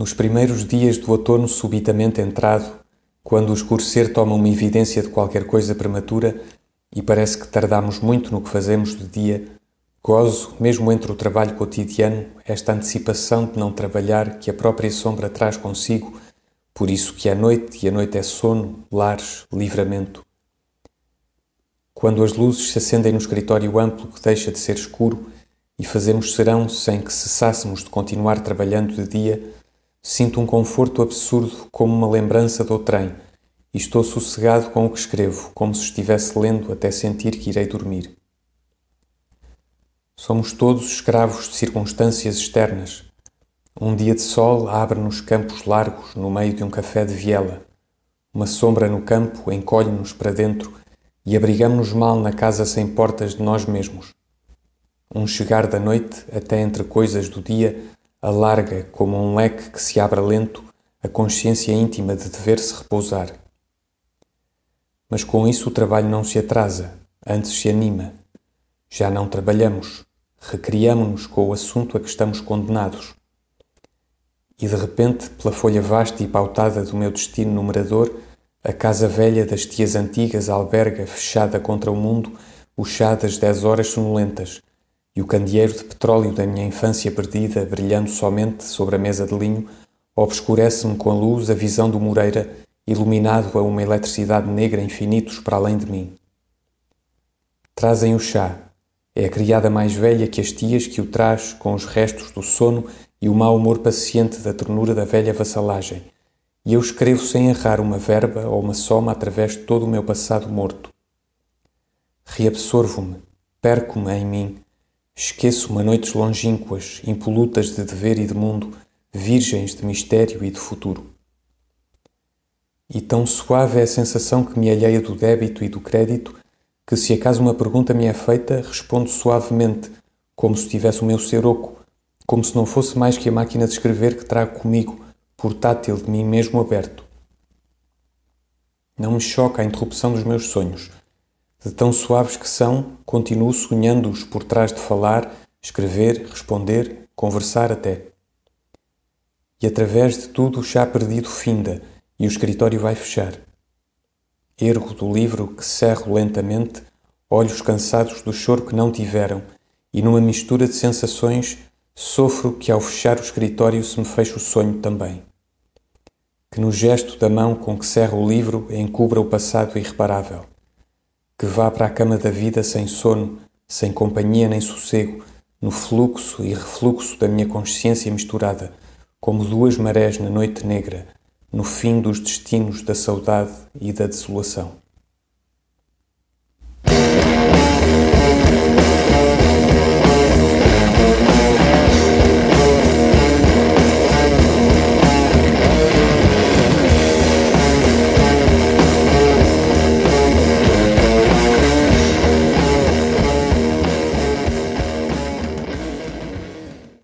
Nos primeiros dias do outono subitamente entrado, quando o escurecer toma uma evidência de qualquer coisa prematura e parece que tardamos muito no que fazemos de dia, gozo, mesmo entre o trabalho cotidiano, esta antecipação de não trabalhar que a própria sombra traz consigo, por isso que é noite e a noite é sono, lares, livramento. Quando as luzes se acendem no escritório amplo que deixa de ser escuro e fazemos serão sem que cessássemos de continuar trabalhando de dia, Sinto um conforto absurdo como uma lembrança do trem e estou sossegado com o que escrevo, como se estivesse lendo até sentir que irei dormir. Somos todos escravos de circunstâncias externas. Um dia de sol abre-nos campos largos no meio de um café de viela. Uma sombra no campo encolhe-nos para dentro e abrigamos-nos mal na casa sem portas de nós mesmos. Um chegar da noite até entre coisas do dia alarga, como um leque que se abre lento, a consciência íntima de dever-se repousar. Mas com isso o trabalho não se atrasa, antes se anima. Já não trabalhamos, recriamo-nos com o assunto a que estamos condenados. E de repente, pela folha vasta e pautada do meu destino numerador, a casa velha das tias antigas alberga, fechada contra o mundo, o chá das dez horas sonolentas, e o candeeiro de petróleo da minha infância perdida, brilhando somente sobre a mesa de linho, obscurece-me com a luz a visão do Moreira, iluminado a uma eletricidade negra infinitos para além de mim. Trazem o chá. É a criada mais velha que as tias que o traz com os restos do sono e o mau humor paciente da ternura da velha vassalagem. E eu escrevo sem errar uma verba ou uma soma através de todo o meu passado morto. Reabsorvo-me, perco-me em mim, Esqueço-me noites longínquas, impolutas de dever e de mundo, virgens de mistério e de futuro. E tão suave é a sensação que me alheia do débito e do crédito, que se acaso uma pergunta me é feita, respondo suavemente, como se tivesse o meu ser oco, como se não fosse mais que a máquina de escrever que trago comigo, portátil de mim mesmo aberto. Não me choca a interrupção dos meus sonhos, de tão suaves que são, continuo sonhando-os por trás de falar, escrever, responder, conversar até. E através de tudo o chá perdido finda e o escritório vai fechar. Ergo do livro que cerro lentamente, olhos cansados do choro que não tiveram, e numa mistura de sensações sofro que ao fechar o escritório se me feche o sonho também. Que no gesto da mão com que cerro o livro encubra o passado irreparável que vá para a cama da vida sem sono, sem companhia nem sossego, no fluxo e refluxo da minha consciência misturada, como duas marés na noite negra, no fim dos destinos da saudade e da desolação.